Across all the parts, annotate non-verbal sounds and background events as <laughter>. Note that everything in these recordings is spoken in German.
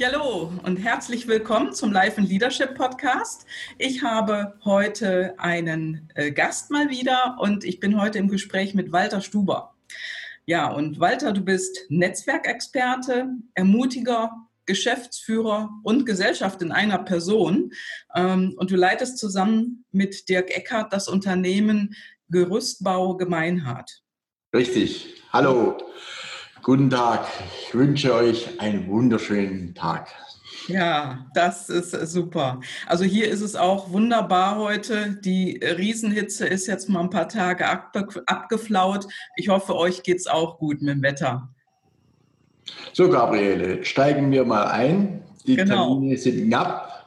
Hallo und herzlich willkommen zum Life and Leadership Podcast. Ich habe heute einen äh, Gast mal wieder und ich bin heute im Gespräch mit Walter Stuber. Ja, und Walter, du bist Netzwerkexperte, Ermutiger, Geschäftsführer und Gesellschaft in einer Person. Ähm, und du leitest zusammen mit Dirk Eckert das Unternehmen Gerüstbau Gemeinhard. Richtig. Hallo. Guten Tag. Ich wünsche euch einen wunderschönen Tag. Ja, das ist super. Also hier ist es auch wunderbar heute. Die Riesenhitze ist jetzt mal ein paar Tage abgeflaut. Ich hoffe, euch geht es auch gut mit dem Wetter. So, Gabriele, steigen wir mal ein. Die genau. Termine sind knapp.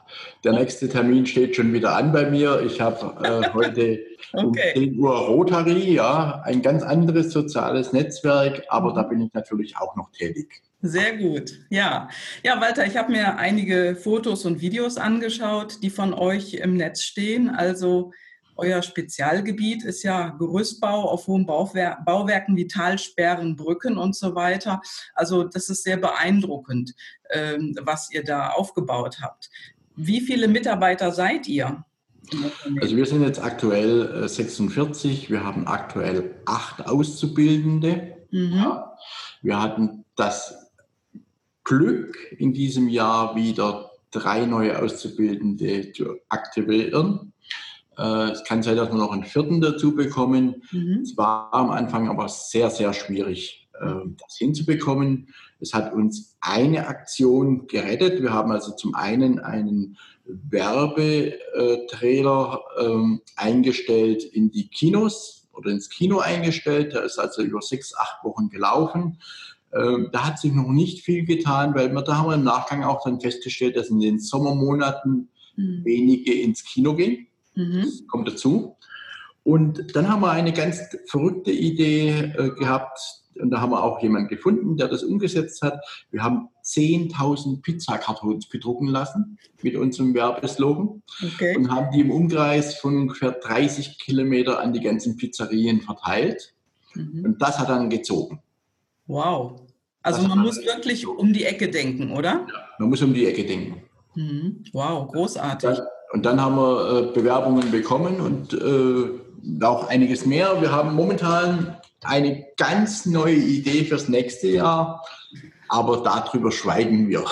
Der nächste Termin steht schon wieder an bei mir. Ich habe äh, <laughs> heute okay. um 10 Uhr Rotary, ja, ein ganz anderes soziales Netzwerk, aber da bin ich natürlich auch noch tätig. Sehr gut, ja. Ja, Walter, ich habe mir einige Fotos und Videos angeschaut, die von euch im Netz stehen. Also euer Spezialgebiet ist ja Gerüstbau auf hohen Bauwer Bauwerken wie Talsperren, Brücken und so weiter. Also das ist sehr beeindruckend, ähm, was ihr da aufgebaut habt. Wie viele Mitarbeiter seid ihr? Also wir sind jetzt aktuell 46. Äh, wir haben aktuell acht Auszubildende. Mhm. Wir hatten das Glück, in diesem Jahr wieder drei neue Auszubildende zu aktivieren. Äh, es kann sein, dass wir noch einen vierten dazu bekommen. Mhm. Es war am Anfang aber sehr, sehr schwierig, äh, das hinzubekommen. Es hat uns eine Aktion gerettet. Wir haben also zum einen einen Werbetrailer ähm, eingestellt in die Kinos oder ins Kino eingestellt. Der ist also über sechs, acht Wochen gelaufen. Ähm, da hat sich noch nicht viel getan, weil wir da haben wir im Nachgang auch dann festgestellt, dass in den Sommermonaten mhm. wenige ins Kino gehen. Mhm. Das kommt dazu. Und dann haben wir eine ganz verrückte Idee äh, gehabt und da haben wir auch jemanden gefunden, der das umgesetzt hat. Wir haben 10.000 Pizzakartons bedrucken lassen mit unserem Werbeslogan okay. und haben die im Umkreis von ungefähr 30 Kilometer an die ganzen Pizzerien verteilt. Mhm. Und das hat dann gezogen. Wow. Also das man muss wirklich gezogen. um die Ecke denken, oder? Ja, man muss um die Ecke denken. Mhm. Wow, großartig. Dann, und dann haben wir äh, Bewerbungen bekommen und äh, auch einiges mehr. Wir haben momentan eine ganz neue Idee fürs nächste Jahr, aber darüber schweigen wir.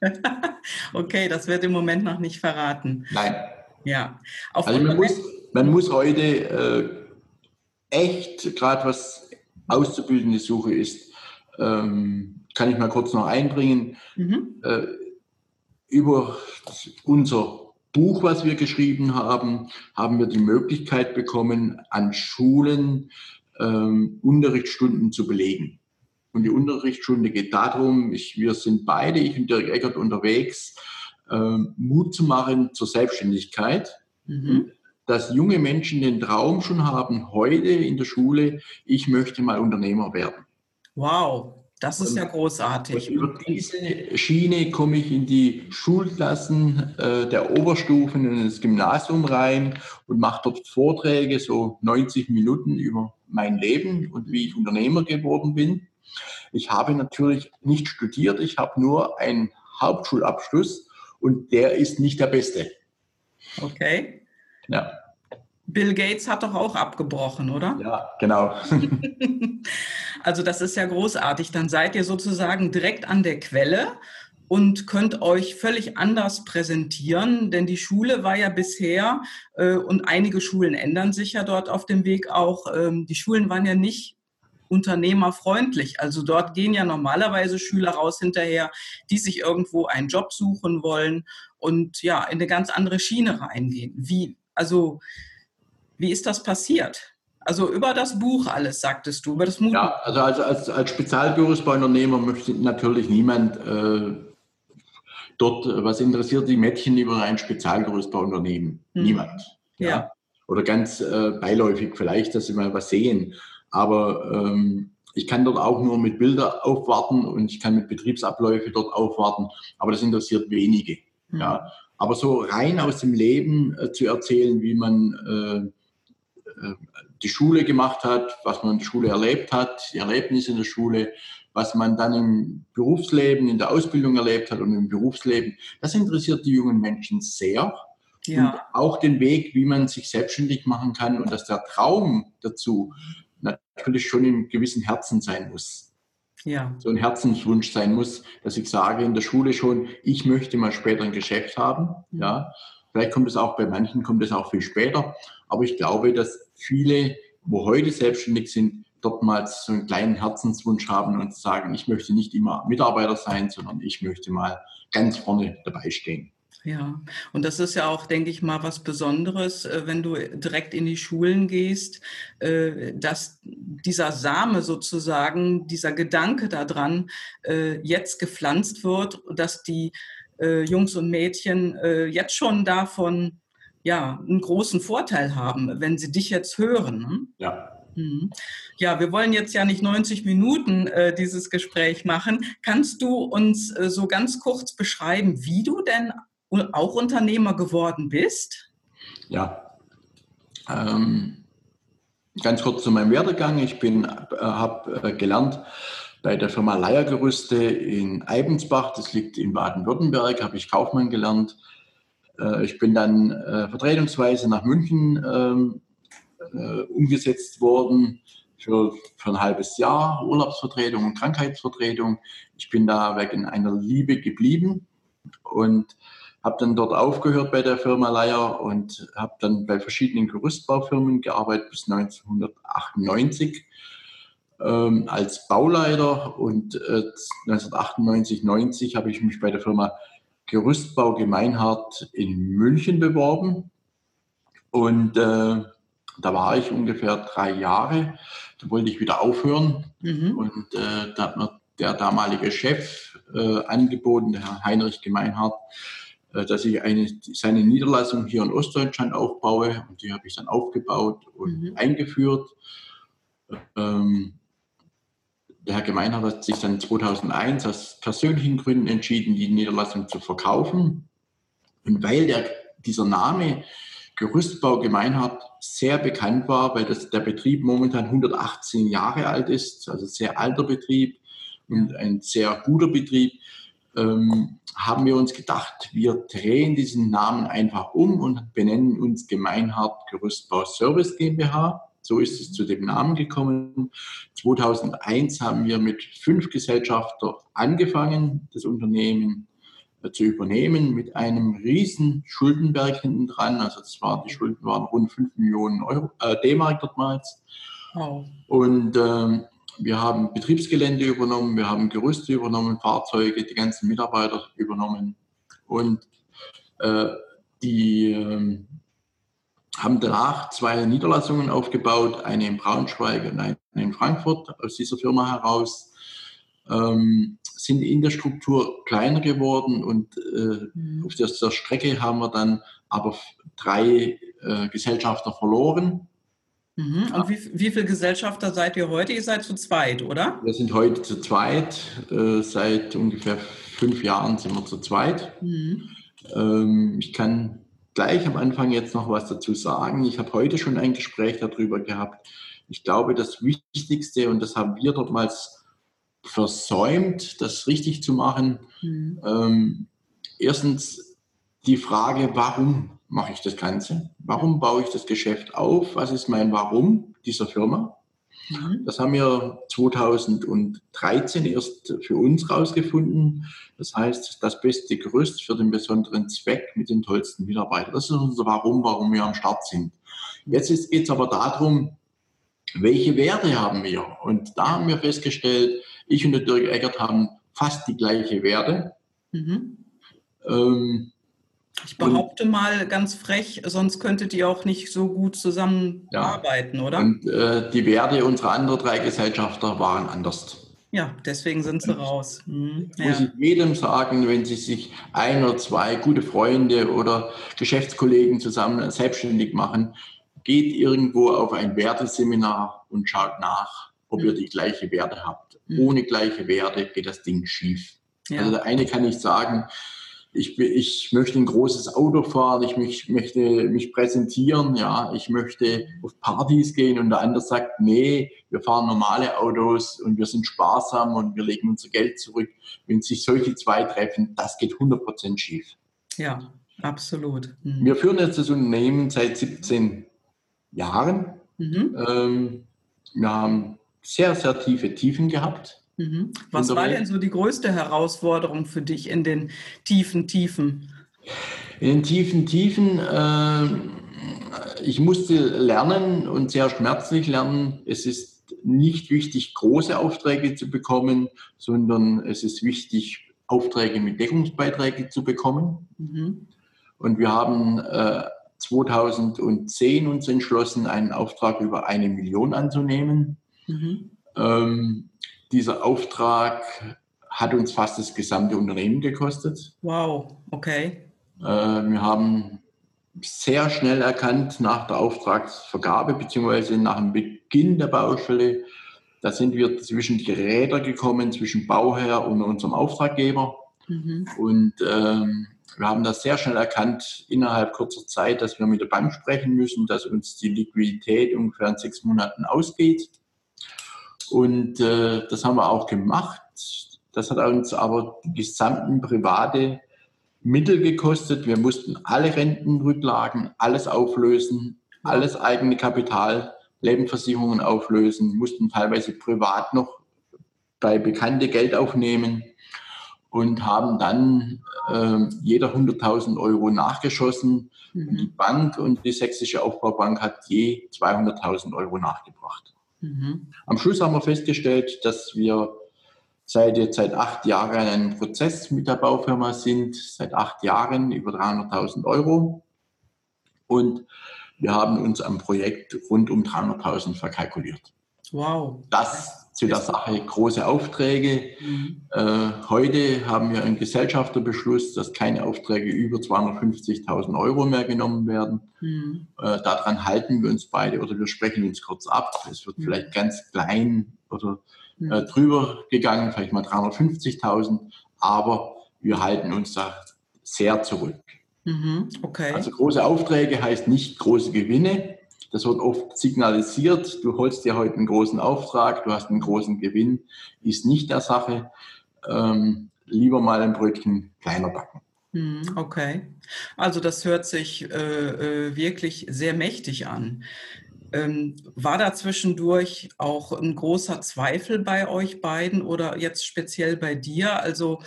<laughs> okay, das wird im Moment noch nicht verraten. Nein. Ja. Auf also man muss, man muss heute äh, echt, gerade was auszubildende Suche ist, ähm, kann ich mal kurz noch einbringen, mhm. äh, über unser Buch, was wir geschrieben haben, haben wir die Möglichkeit bekommen, an Schulen ähm, Unterrichtsstunden zu belegen. Und die Unterrichtsstunde geht darum, ich, wir sind beide, ich und Dirk Eckert, unterwegs, ähm, Mut zu machen zur Selbstständigkeit. Mhm. Dass junge Menschen den Traum schon haben, heute in der Schule, ich möchte mal Unternehmer werden. Wow, das ist ja großartig. Über diese Schiene komme ich in die Schulklassen äh, der Oberstufen und ins Gymnasium rein und mache dort Vorträge, so 90 Minuten über mein Leben und wie ich Unternehmer geworden bin. Ich habe natürlich nicht studiert, ich habe nur einen Hauptschulabschluss und der ist nicht der beste. Okay. Ja. Bill Gates hat doch auch abgebrochen, oder? Ja, genau. <laughs> also das ist ja großartig. Dann seid ihr sozusagen direkt an der Quelle und könnt euch völlig anders präsentieren, denn die Schule war ja bisher, äh, und einige Schulen ändern sich ja dort auf dem Weg auch, ähm, die Schulen waren ja nicht unternehmerfreundlich. Also dort gehen ja normalerweise Schüler raus hinterher, die sich irgendwo einen Job suchen wollen und ja, in eine ganz andere Schiene reingehen. Wie, also wie ist das passiert? Also über das Buch alles, sagtest du, über das Buch. Ja, also als, als, als Spezialbürounternehmer möchte natürlich niemand äh, dort, was interessiert die Mädchen über ein Spezialgerüstbauunternehmen? Hm. Niemand. Ja. ja. oder ganz äh, beiläufig vielleicht, dass sie mal was sehen. Aber ähm, ich kann dort auch nur mit Bildern aufwarten und ich kann mit Betriebsabläufe dort aufwarten, aber das interessiert wenige. Mhm. Ja. Aber so rein aus dem Leben äh, zu erzählen, wie man äh, äh, die Schule gemacht hat, was man in der Schule erlebt hat, die Erlebnisse in der Schule, was man dann im Berufsleben, in der Ausbildung erlebt hat und im Berufsleben, das interessiert die jungen Menschen sehr. Ja. Und auch den Weg, wie man sich selbstständig machen kann und dass der Traum dazu natürlich schon im gewissen Herzen sein muss. Ja. So ein Herzenswunsch sein muss, dass ich sage in der Schule schon, ich möchte mal später ein Geschäft haben. Mhm. Ja. Vielleicht kommt es auch bei manchen, kommt es auch viel später. Aber ich glaube, dass viele, wo heute selbstständig sind, dort mal so einen kleinen Herzenswunsch haben und sagen, ich möchte nicht immer Mitarbeiter sein, sondern ich möchte mal ganz vorne dabei stehen. Ja, und das ist ja auch, denke ich mal, was Besonderes, äh, wenn du direkt in die Schulen gehst, äh, dass dieser Same sozusagen, dieser Gedanke daran äh, jetzt gepflanzt wird, dass die Jungs und Mädchen jetzt schon davon ja einen großen Vorteil haben, wenn sie dich jetzt hören. Ne? Ja. Mhm. Ja, wir wollen jetzt ja nicht 90 Minuten äh, dieses Gespräch machen. Kannst du uns äh, so ganz kurz beschreiben, wie du denn auch Unternehmer geworden bist? Ja, ähm, ganz kurz zu meinem Werdegang. Ich bin, äh, habe äh, gelernt bei der Firma Leiergerüste in Eibensbach, das liegt in Baden-Württemberg, habe ich Kaufmann gelernt. Äh, ich bin dann äh, vertretungsweise nach München ähm, äh, umgesetzt worden für, für ein halbes Jahr, Urlaubsvertretung und Krankheitsvertretung. Ich bin da wegen einer Liebe geblieben und habe dann dort aufgehört bei der Firma Leier und habe dann bei verschiedenen Gerüstbaufirmen gearbeitet bis 1998 ähm, als Bauleiter und äh, 1998, 90 habe ich mich bei der Firma Gerüstbau Gemeinhardt in München beworben und äh, da war ich ungefähr drei Jahre. Da wollte ich wieder aufhören mhm. und äh, da hat mir der damalige Chef äh, angeboten, der Herr Heinrich Gemeinhardt, äh, dass ich eine, seine Niederlassung hier in Ostdeutschland aufbaue. Und die habe ich dann aufgebaut und mhm. eingeführt. Ähm, der Herr Gemeinhardt hat sich dann 2001 aus persönlichen Gründen entschieden, die Niederlassung zu verkaufen. Und weil der, dieser Name Gerüstbau Gemeinhardt sehr bekannt war, weil das, der Betrieb momentan 118 Jahre alt ist, also sehr alter Betrieb und ein sehr guter Betrieb, ähm, haben wir uns gedacht, wir drehen diesen Namen einfach um und benennen uns Gemeinhard Gerüstbau Service GmbH. So ist es zu dem Namen gekommen. 2001 haben wir mit fünf Gesellschafter angefangen, das Unternehmen äh, zu übernehmen mit einem riesen Schuldenberg hinten dran. Also das war, die Schulden waren rund 5 Millionen Euro, äh, D-Mark damals. Oh. Und ähm, wir haben Betriebsgelände übernommen, wir haben Gerüste übernommen, Fahrzeuge, die ganzen Mitarbeiter übernommen und äh, die äh, haben danach zwei Niederlassungen aufgebaut, eine in Braunschweig und eine in Frankfurt aus dieser Firma heraus, ähm, sind in der Struktur kleiner geworden und äh, mhm. auf der, der, Strecke haben wir dann aber drei äh, Gesellschafter verloren Mhm. Und wie, wie viele Gesellschafter seid ihr heute? Ihr seid zu zweit, oder? Wir sind heute zu zweit. Äh, seit ungefähr fünf Jahren sind wir zu zweit. Mhm. Ähm, ich kann gleich am Anfang jetzt noch was dazu sagen. Ich habe heute schon ein Gespräch darüber gehabt. Ich glaube, das Wichtigste, und das haben wir dortmals versäumt, das richtig zu machen. Mhm. Ähm, erstens die Frage, warum mache ich das Ganze? Warum baue ich das Geschäft auf? Was ist mein Warum dieser Firma? Mhm. Das haben wir 2013 erst für uns rausgefunden. Das heißt, das beste Gerüst für den besonderen Zweck mit den tollsten Mitarbeitern. Das ist unser Warum, warum wir am Start sind. Jetzt geht es aber darum, welche Werte haben wir? Und da haben wir festgestellt, ich und der Dirk Eckert haben fast die gleiche Werte. Mhm. Ähm, ich behaupte und, mal ganz frech, sonst könntet ihr auch nicht so gut zusammenarbeiten, ja. oder? Und äh, die Werte unserer anderen drei Gesellschafter waren anders. Ja, deswegen sind sie raus. Hm, ja. Muss ich jedem sagen, wenn sie sich ein oder zwei gute Freunde oder Geschäftskollegen zusammen selbstständig machen, geht irgendwo auf ein Werteseminar und schaut nach, ob ihr die gleiche Werte habt. Ohne gleiche Werte geht das Ding schief. Ja. Also der eine kann nicht sagen, ich, ich möchte ein großes Auto fahren, ich mich, möchte mich präsentieren, ja, ich möchte auf Partys gehen und der andere sagt, nee, wir fahren normale Autos und wir sind sparsam und wir legen unser Geld zurück. Wenn sich solche zwei treffen, das geht 100% schief. Ja, absolut. Mhm. Wir führen jetzt das Unternehmen seit 17 Jahren. Mhm. Ähm, wir haben sehr, sehr tiefe Tiefen gehabt. Mhm. Was war denn so die größte Herausforderung für dich in den tiefen Tiefen? In den tiefen Tiefen, äh, ich musste lernen und sehr schmerzlich lernen. Es ist nicht wichtig, große Aufträge zu bekommen, sondern es ist wichtig, Aufträge mit Deckungsbeiträgen zu bekommen. Mhm. Und wir haben äh, 2010 uns entschlossen, einen Auftrag über eine Million anzunehmen. Mhm. Ähm, dieser Auftrag hat uns fast das gesamte Unternehmen gekostet. Wow, okay. Äh, wir haben sehr schnell erkannt nach der Auftragsvergabe bzw. nach dem Beginn der Baustelle, da sind wir zwischen die Räder gekommen, zwischen Bauherr und unserem Auftraggeber. Mhm. Und ähm, wir haben das sehr schnell erkannt, innerhalb kurzer Zeit, dass wir mit der Bank sprechen müssen, dass uns die Liquidität ungefähr in sechs Monaten ausgeht. Und äh, das haben wir auch gemacht. Das hat uns aber die gesamten private Mittel gekostet. Wir mussten alle Rentenrücklagen, alles auflösen, alles eigene Kapital, Lebensversicherungen auflösen, mussten teilweise privat noch bei Bekannte Geld aufnehmen und haben dann äh, jeder 100.000 Euro nachgeschossen. Mhm. Die Bank und die Sächsische Aufbaubank hat je 200.000 Euro nachgebracht. Mhm. Am Schluss haben wir festgestellt, dass wir seit jetzt seit acht Jahren in einem Prozess mit der Baufirma sind, seit acht Jahren über 300.000 Euro. Und wir haben uns am Projekt rund um 300.000 verkalkuliert. Wow. Das zu der Sache große Aufträge. Mhm. Äh, heute haben wir einen Gesellschafterbeschluss, dass keine Aufträge über 250.000 Euro mehr genommen werden. Mhm. Äh, daran halten wir uns beide oder wir sprechen uns kurz ab. Es wird mhm. vielleicht ganz klein oder äh, mhm. drüber gegangen, vielleicht mal 350.000, aber wir halten uns da sehr zurück. Mhm. Okay. Also große Aufträge heißt nicht große Gewinne. Das wird oft signalisiert, du holst dir heute einen großen Auftrag, du hast einen großen Gewinn, ist nicht der Sache. Ähm, lieber mal ein Brötchen kleiner backen. Hm, okay, also das hört sich äh, äh, wirklich sehr mächtig an. Ähm, war da zwischendurch auch ein großer Zweifel bei euch beiden oder jetzt speziell bei dir? Also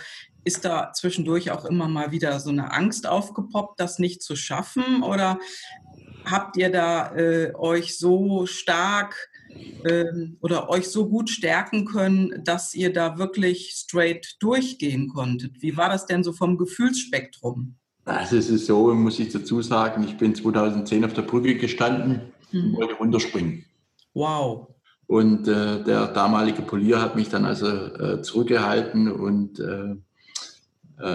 ist da zwischendurch auch immer mal wieder so eine Angst aufgepoppt, das nicht zu schaffen? Oder habt ihr da äh, euch so stark ähm, oder euch so gut stärken können, dass ihr da wirklich straight durchgehen konntet? Wie war das denn so vom Gefühlsspektrum? Also es ist so, muss ich dazu sagen, ich bin 2010 auf der Brücke gestanden hm. und wollte runterspringen. Wow. Und äh, der damalige Polier hat mich dann also äh, zurückgehalten und äh,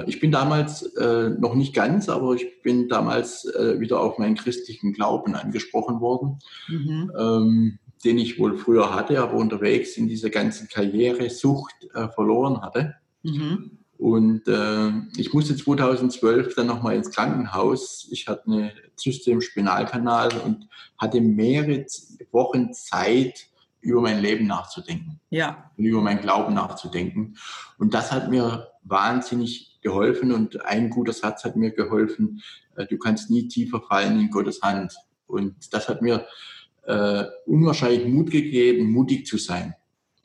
ich bin damals äh, noch nicht ganz, aber ich bin damals äh, wieder auf meinen christlichen Glauben angesprochen worden, mhm. ähm, den ich wohl früher hatte, aber unterwegs in dieser ganzen Karrieresucht äh, verloren hatte. Mhm. Und äh, ich musste 2012 dann nochmal ins Krankenhaus. Ich hatte eine Zyste im Spinalkanal und hatte mehrere Wochen Zeit, über mein Leben nachzudenken. Ja. Und über meinen Glauben nachzudenken. Und das hat mir wahnsinnig geholfen und ein guter Satz hat mir geholfen, äh, du kannst nie tiefer fallen in Gottes Hand. Und das hat mir äh, unwahrscheinlich Mut gegeben, mutig zu sein.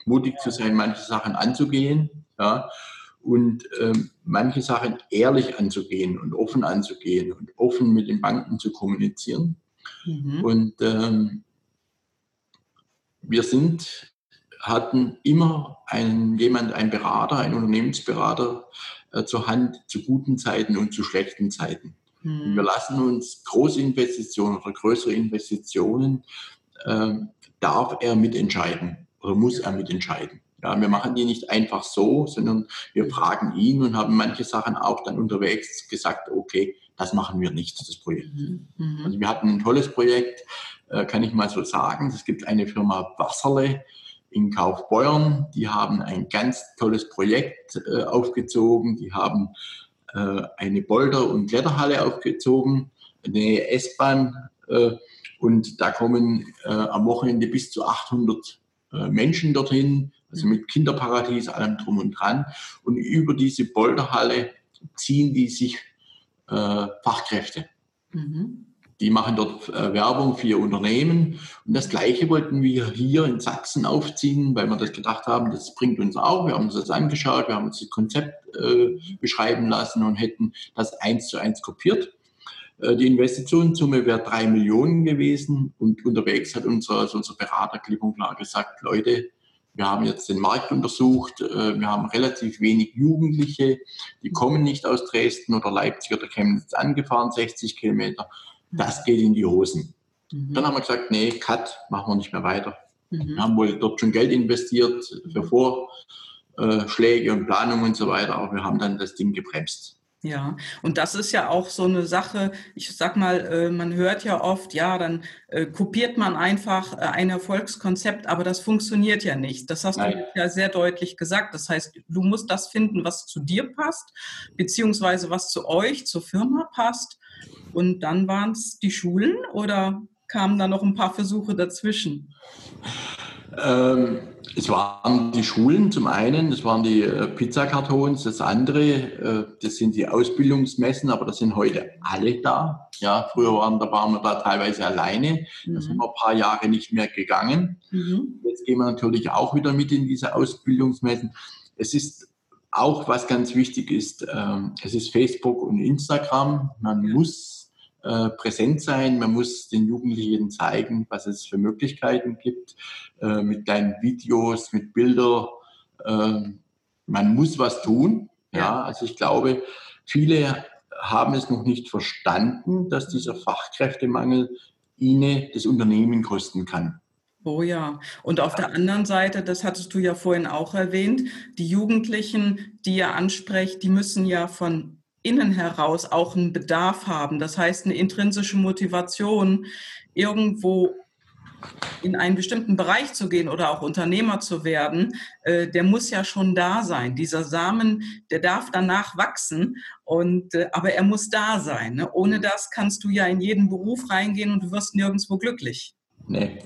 Mutig zu sein, manche Sachen anzugehen ja, und ähm, manche Sachen ehrlich anzugehen und offen anzugehen und offen mit den Banken zu kommunizieren. Mhm. Und ähm, wir sind, hatten immer einen, jemand, einen Berater, einen Unternehmensberater, äh, zur Hand zu guten Zeiten und zu schlechten Zeiten. Mhm. Wir lassen uns große Investitionen oder größere Investitionen, äh, darf er mitentscheiden oder muss er mitentscheiden. Ja, wir machen die nicht einfach so, sondern wir fragen ihn und haben manche Sachen auch dann unterwegs gesagt, okay, das machen wir nicht, das Projekt. Mhm. mhm. Also wir hatten ein tolles Projekt, äh, kann ich mal so sagen. Es gibt eine Firma Wasserle in Kaufbeuern, die haben ein ganz tolles Projekt äh, aufgezogen. Die haben äh, eine Boulder- und Kletterhalle aufgezogen, eine S-Bahn äh, und da kommen äh, am Wochenende bis zu 800 äh, Menschen dorthin, also mit Kinderparadies, allem drum und dran. Und über diese Boulderhalle ziehen die sich äh, Fachkräfte. Mhm. Die machen dort äh, Werbung für ihr Unternehmen. Und das Gleiche wollten wir hier in Sachsen aufziehen, weil wir das gedacht haben, das bringt uns auch. Wir haben uns das angeschaut, wir haben uns das Konzept äh, beschreiben lassen und hätten das eins zu eins kopiert. Äh, die Investitionssumme wäre drei Millionen gewesen und unterwegs hat unser, also unser Berater klipp und klar gesagt, Leute, wir haben jetzt den Markt untersucht. Äh, wir haben relativ wenig Jugendliche, die kommen nicht aus Dresden oder Leipzig oder Chemnitz angefahren, 60 Kilometer. Das geht in die Hosen. Mhm. Dann haben wir gesagt, nee, Cut, machen wir nicht mehr weiter. Mhm. Wir haben wohl dort schon Geld investiert für Vorschläge und Planungen und so weiter, aber wir haben dann das Ding gebremst. Ja, und das ist ja auch so eine Sache, ich sag mal, äh, man hört ja oft, ja, dann äh, kopiert man einfach äh, ein Erfolgskonzept, aber das funktioniert ja nicht. Das hast Nein. du ja sehr deutlich gesagt. Das heißt, du musst das finden, was zu dir passt, beziehungsweise was zu euch, zur Firma passt. Und dann waren es die Schulen oder kamen da noch ein paar Versuche dazwischen? Ähm, es waren die Schulen zum einen, das waren die äh, Pizzakartons, das andere, äh, das sind die Ausbildungsmessen, aber das sind heute alle da. Ja, früher waren, da waren wir da teilweise alleine, mhm. da sind wir ein paar Jahre nicht mehr gegangen. Mhm. Jetzt gehen wir natürlich auch wieder mit in diese Ausbildungsmessen. Es ist auch, was ganz wichtig ist, ähm, es ist Facebook und Instagram. Man muss äh, präsent sein. Man muss den Jugendlichen zeigen, was es für Möglichkeiten gibt, äh, mit kleinen Videos, mit Bildern. Äh, man muss was tun. Ja, also ich glaube, viele haben es noch nicht verstanden, dass dieser Fachkräftemangel ihnen das Unternehmen kosten kann. Oh ja. Und auf der anderen Seite, das hattest du ja vorhin auch erwähnt, die Jugendlichen, die ihr ansprecht, die müssen ja von innen heraus auch einen Bedarf haben. Das heißt, eine intrinsische Motivation, irgendwo in einen bestimmten Bereich zu gehen oder auch Unternehmer zu werden, äh, der muss ja schon da sein. Dieser Samen, der darf danach wachsen, und, äh, aber er muss da sein. Ne? Ohne das kannst du ja in jeden Beruf reingehen und du wirst nirgendwo glücklich. Nee.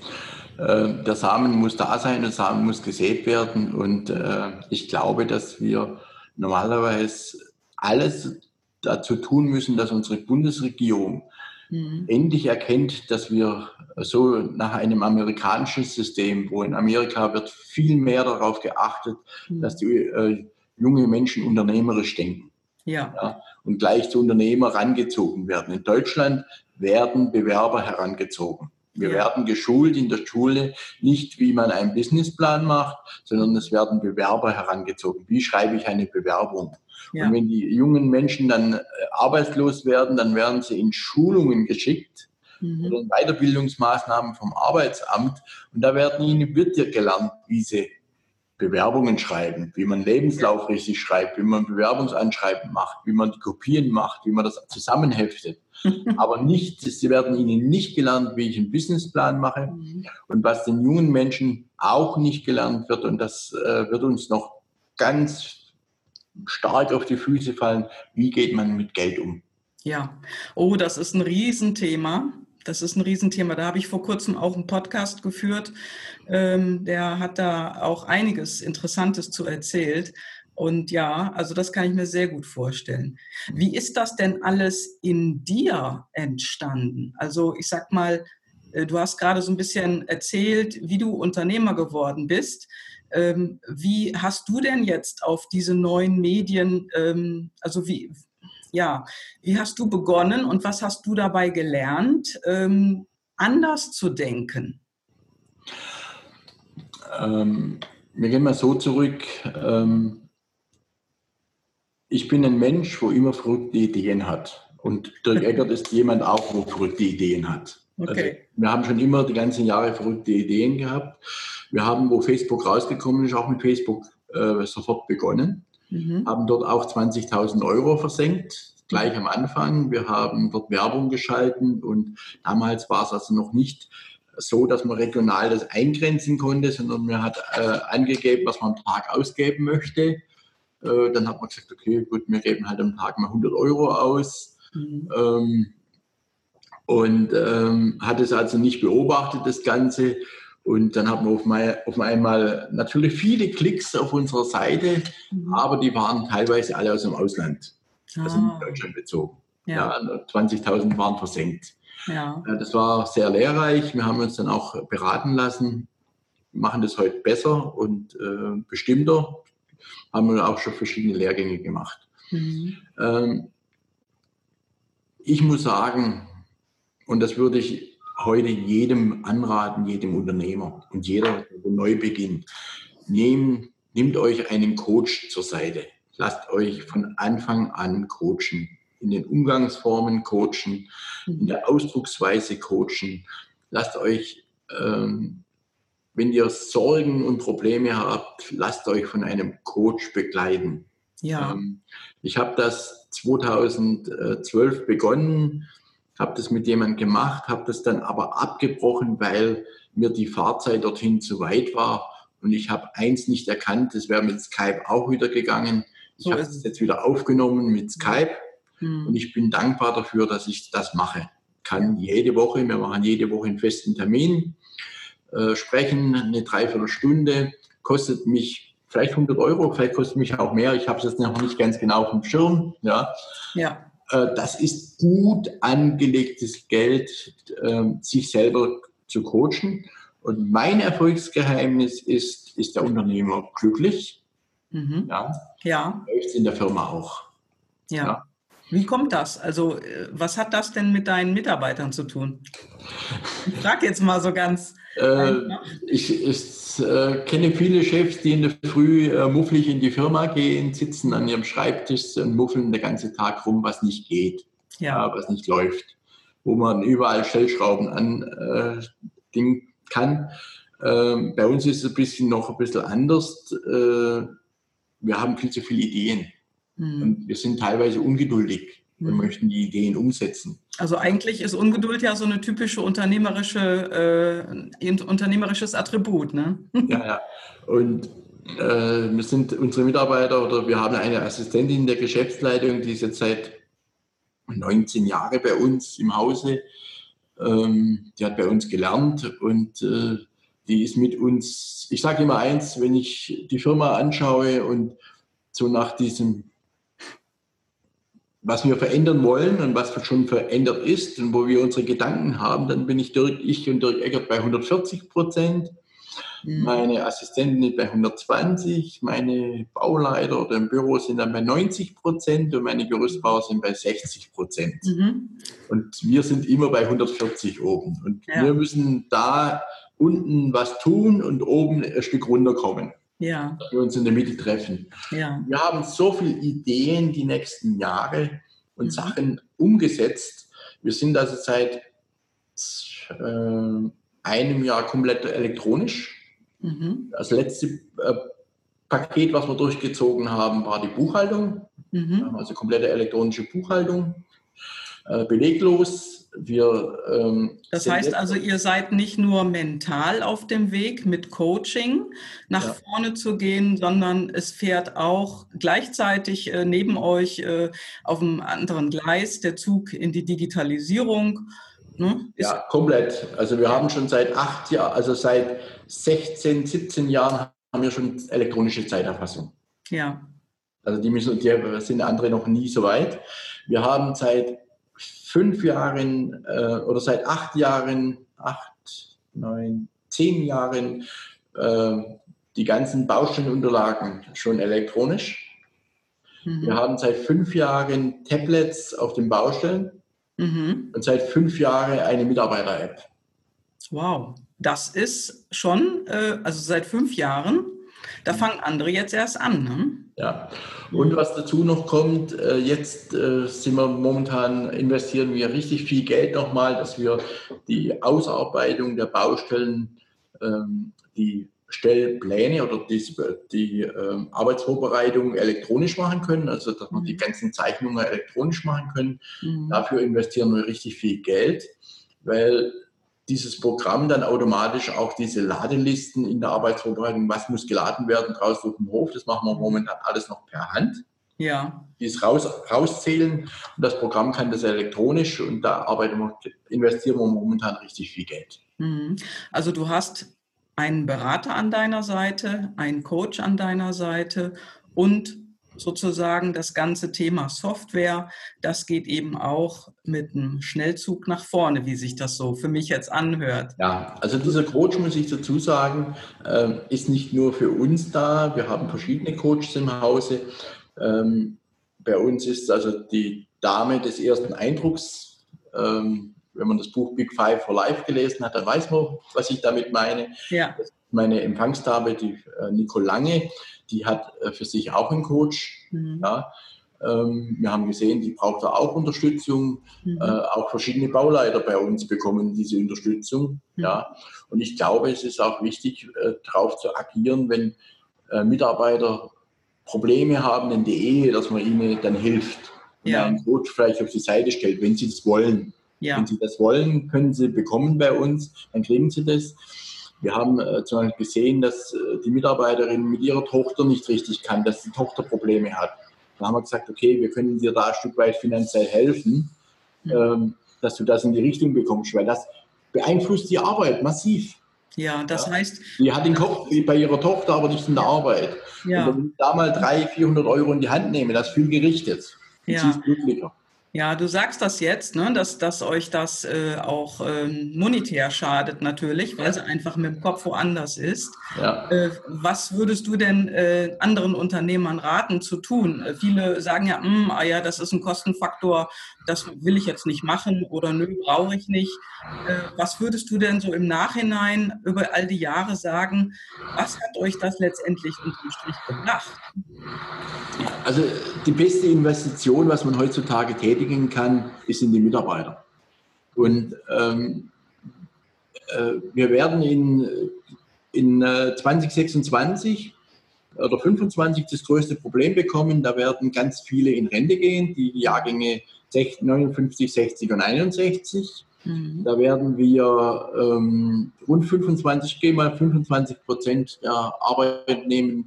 Äh, der Samen muss da sein, der Samen muss gesät werden. Und äh, ich glaube, dass wir normalerweise alles dazu tun müssen, dass unsere Bundesregierung mhm. endlich erkennt, dass wir so nach einem amerikanischen System, wo in Amerika wird viel mehr darauf geachtet, mhm. dass die äh, junge Menschen unternehmerisch denken. Ja. ja. Und gleich zu Unternehmer herangezogen werden. In Deutschland werden Bewerber herangezogen. Wir ja. werden geschult in der Schule, nicht wie man einen Businessplan macht, sondern es werden Bewerber herangezogen. Wie schreibe ich eine Bewerbung? Ja. Und wenn die jungen Menschen dann äh, arbeitslos werden, dann werden sie in Schulungen geschickt mhm. oder in Weiterbildungsmaßnahmen vom Arbeitsamt. Und da werden ihnen wird ja gelernt, wie sie Bewerbungen schreiben, wie man Lebenslauf richtig schreibt, wie man Bewerbungsanschreiben macht, wie man die Kopien macht, wie man das zusammenheftet. <laughs> Aber nicht, sie werden ihnen nicht gelernt, wie ich einen Businessplan mache. Mhm. Und was den jungen Menschen auch nicht gelernt wird, und das äh, wird uns noch ganz stark auf die Füße fallen, wie geht man mit Geld um? Ja, oh, das ist ein Riesenthema. Das ist ein Riesenthema. Da habe ich vor kurzem auch einen Podcast geführt. Ähm, der hat da auch einiges Interessantes zu erzählt. Und ja, also das kann ich mir sehr gut vorstellen. Wie ist das denn alles in dir entstanden? Also ich sag mal, äh, du hast gerade so ein bisschen erzählt, wie du Unternehmer geworden bist. Ähm, wie hast du denn jetzt auf diese neuen Medien, ähm, also wie, ja, wie hast du begonnen und was hast du dabei gelernt, ähm, anders zu denken? Ähm, wir gehen mal so zurück. Ähm, ich bin ein Mensch, wo immer verrückte Ideen hat. Und Dirk <laughs> Eckert ist jemand auch, wo verrückte Ideen hat. Also okay. Also wir haben schon immer die ganzen Jahre verrückte Ideen gehabt. Wir haben, wo Facebook rausgekommen ist, auch mit Facebook äh, sofort begonnen. Mhm. Haben dort auch 20.000 Euro versenkt, gleich am Anfang. Wir haben dort Werbung geschalten und damals war es also noch nicht so, dass man regional das eingrenzen konnte, sondern man hat äh, angegeben, was man am Tag ausgeben möchte. Äh, dann hat man gesagt, okay, gut, wir geben halt am Tag mal 100 Euro aus. Mhm. Ähm, und ähm, hat es also nicht beobachtet, das Ganze. Und dann haben wir auf, mal, auf einmal natürlich viele Klicks auf unserer Seite, mhm. aber die waren teilweise alle aus dem Ausland, ah. also in Deutschland bezogen. Ja. ja 20.000 waren versenkt. Ja. Das war sehr lehrreich. Wir haben uns dann auch beraten lassen, machen das heute besser und äh, bestimmter. Haben wir auch schon verschiedene Lehrgänge gemacht. Mhm. Ähm, ich muss sagen, und das würde ich heute jedem anraten, jedem Unternehmer und jeder, der neu beginnt, nehmt, nehmt euch einen Coach zur Seite. Lasst euch von Anfang an coachen in den Umgangsformen coachen, in der Ausdrucksweise coachen. Lasst euch, ähm, wenn ihr Sorgen und Probleme habt, lasst euch von einem Coach begleiten. Ja. Ähm, ich habe das 2012 begonnen, habe das mit jemandem gemacht, habe das dann aber abgebrochen, weil mir die Fahrzeit dorthin zu weit war. Und ich habe eins nicht erkannt, das wäre mit Skype auch wieder gegangen. Ich so habe es jetzt wieder aufgenommen mit Skype Mhm. Und ich bin dankbar dafür, dass ich das mache. Kann jede Woche, wir machen jede Woche einen festen Termin, äh, sprechen eine Dreiviertelstunde, kostet mich vielleicht 100 Euro, vielleicht kostet mich auch mehr. Ich habe es jetzt noch nicht ganz genau auf dem Schirm. Ja. ja. Äh, das ist gut angelegtes Geld, äh, sich selber zu coachen. Und mein Erfolgsgeheimnis ist, ist der Unternehmer glücklich. Mhm. Ja. ja. In der Firma auch. Ja. ja. Wie kommt das? Also, äh, was hat das denn mit deinen Mitarbeitern zu tun? Ich frage jetzt mal so ganz. Äh, ich, ich äh, kenne viele Chefs, die in der Früh äh, mufflig in die Firma gehen, sitzen an ihrem Schreibtisch und muffeln den ganzen Tag rum, was nicht geht, ja. was nicht läuft, wo man überall Stellschrauben an äh, kann. Ähm, bei uns ist es ein bisschen noch ein bisschen anders. Äh, wir haben viel zu viele Ideen. Mhm. Und wir sind teilweise ungeduldig und mhm. möchten die Ideen umsetzen. Also eigentlich ist Ungeduld ja so eine typische unternehmerische, äh, unternehmerisches Attribut, ne? Ja, ja. Und äh, wir sind unsere Mitarbeiter oder wir haben eine Assistentin der Geschäftsleitung, die ist jetzt seit 19 Jahren bei uns im Hause. Ähm, die hat bei uns gelernt und äh, die ist mit uns, ich sage immer eins, wenn ich die Firma anschaue und so nach diesem was wir verändern wollen und was schon verändert ist und wo wir unsere Gedanken haben, dann bin ich, Dirk, ich und Dirk Eckert bei 140 Prozent, mhm. meine Assistentin bei 120, meine Bauleiter oder im Büro sind dann bei 90 Prozent und meine Gerüstbauer sind bei 60 Prozent. Mhm. Und wir sind immer bei 140 oben. Und ja. wir müssen da unten was tun und oben ein Stück runterkommen ja. dass wir uns in der Mitte treffen. Ja. Wir haben so viele Ideen die nächsten Jahre und mhm. Sachen umgesetzt. Wir sind also seit äh, einem Jahr komplett elektronisch. Mhm. Das letzte äh, Paket, was wir durchgezogen haben, war die Buchhaltung. Mhm. Also komplette elektronische Buchhaltung. Äh, beleglos wir, ähm, das heißt also, ihr seid nicht nur mental auf dem Weg mit Coaching nach ja. vorne zu gehen, sondern es fährt auch gleichzeitig äh, neben euch äh, auf einem anderen Gleis der Zug in die Digitalisierung. Ne? Ja, komplett. Also wir haben schon seit acht Jahren, also seit 16, 17 Jahren haben wir schon elektronische Zeiterfassung. Ja. Also die, müssen, die sind andere noch nie so weit. Wir haben seit fünf Jahren äh, oder seit acht Jahren, acht, neun, zehn Jahren äh, die ganzen Baustellenunterlagen schon elektronisch. Mhm. Wir haben seit fünf Jahren Tablets auf den Baustellen mhm. und seit fünf Jahren eine Mitarbeiter-App. Wow, das ist schon, äh, also seit fünf Jahren da fangen andere jetzt erst an. Ne? Ja, und was dazu noch kommt, äh, jetzt äh, sind wir momentan, investieren wir richtig viel Geld nochmal, dass wir die Ausarbeitung der Baustellen, ähm, die Stellpläne oder die, die ähm, Arbeitsvorbereitung elektronisch machen können, also dass wir die mhm. ganzen Zeichnungen elektronisch machen können. Mhm. Dafür investieren wir richtig viel Geld, weil dieses Programm dann automatisch auch diese Ladelisten in der Arbeitsvorbereitung, was muss geladen werden draußen auf dem Hof, das machen wir momentan alles noch per Hand. Ja. Die ist raus, rauszählen und das Programm kann das elektronisch und da arbeiten wir, investieren wir momentan richtig viel Geld. Mhm. Also du hast einen Berater an deiner Seite, einen Coach an deiner Seite und sozusagen das ganze Thema Software, das geht eben auch mit einem Schnellzug nach vorne, wie sich das so für mich jetzt anhört. Ja, also dieser Coach, muss ich dazu sagen, ähm, ist nicht nur für uns da. Wir haben verschiedene Coaches im Hause. Ähm, bei uns ist also die Dame des ersten Eindrucks. Ähm, wenn man das Buch Big Five for Life gelesen hat, dann weiß man, was ich damit meine. Ja. Meine Empfangsdame, die äh, Nicole Lange, die hat äh, für sich auch einen Coach. Mhm. Ja. Ähm, wir haben gesehen, die braucht da auch Unterstützung. Mhm. Äh, auch verschiedene Bauleiter bei uns bekommen diese Unterstützung. Mhm. Ja. Und ich glaube, es ist auch wichtig, äh, darauf zu agieren, wenn äh, Mitarbeiter Probleme haben in der Ehe, dass man ihnen dann hilft. Und ja. einen Coach vielleicht auf die Seite stellt, wenn sie das wollen. Ja. Wenn sie das wollen, können sie bekommen bei uns, dann kriegen sie das. Wir haben äh, zum Beispiel gesehen, dass äh, die Mitarbeiterin mit ihrer Tochter nicht richtig kann, dass die Tochter Probleme hat. Dann haben wir gesagt, okay, wir können dir da ein Stück weit finanziell helfen, ähm, dass du das in die Richtung bekommst, weil das beeinflusst die Arbeit massiv. Ja, das ja. heißt. Die hat den Kopf bei ihrer Tochter, aber nicht in der Arbeit. Ja. Und wenn ich da mal 300, 400 Euro in die Hand nehme, das ist viel gerichtet. Ja. Sie ist glücklicher. Ja, du sagst das jetzt, ne, dass, dass euch das äh, auch äh, monetär schadet natürlich, weil sie einfach mit dem Kopf woanders ist. Ja. Äh, was würdest du denn äh, anderen Unternehmern raten zu tun? Äh, viele sagen ja, hm, ah ja, das ist ein Kostenfaktor, das will ich jetzt nicht machen oder nö, brauche ich nicht. Äh, was würdest du denn so im Nachhinein über all die Jahre sagen? Was hat euch das letztendlich unterm Strich gebracht? Also die beste Investition, was man heutzutage tätigen kann, ist in die Mitarbeiter. Und ähm, äh, wir werden in, in äh, 2026 oder 25 das größte Problem bekommen. Da werden ganz viele in Rente gehen, die Jahrgänge 59, 60 und 61. Mhm. Da werden wir ähm, rund 25, gehen mal 25 Prozent der Arbeitnehmer,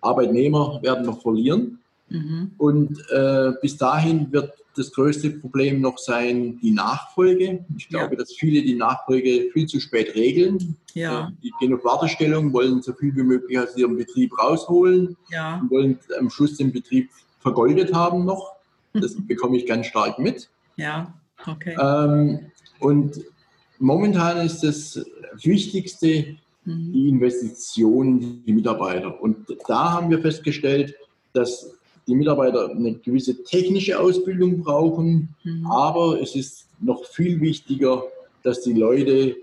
Arbeitnehmer werden noch verlieren. Mhm. Und äh, bis dahin wird das größte Problem noch sein die Nachfolge. Ich glaube, ja. dass viele die Nachfolge viel zu spät regeln. Ja. Die gehen auf Wartestellung, wollen so viel wie möglich aus ihrem Betrieb rausholen ja. und wollen am Schluss den Betrieb vergoldet haben noch. Das bekomme ich ganz stark mit. Ja, okay. Ähm, und momentan ist das Wichtigste, Mhm. die Investitionen, die Mitarbeiter. Und da haben wir festgestellt, dass die Mitarbeiter eine gewisse technische Ausbildung brauchen, mhm. aber es ist noch viel wichtiger, dass die Leute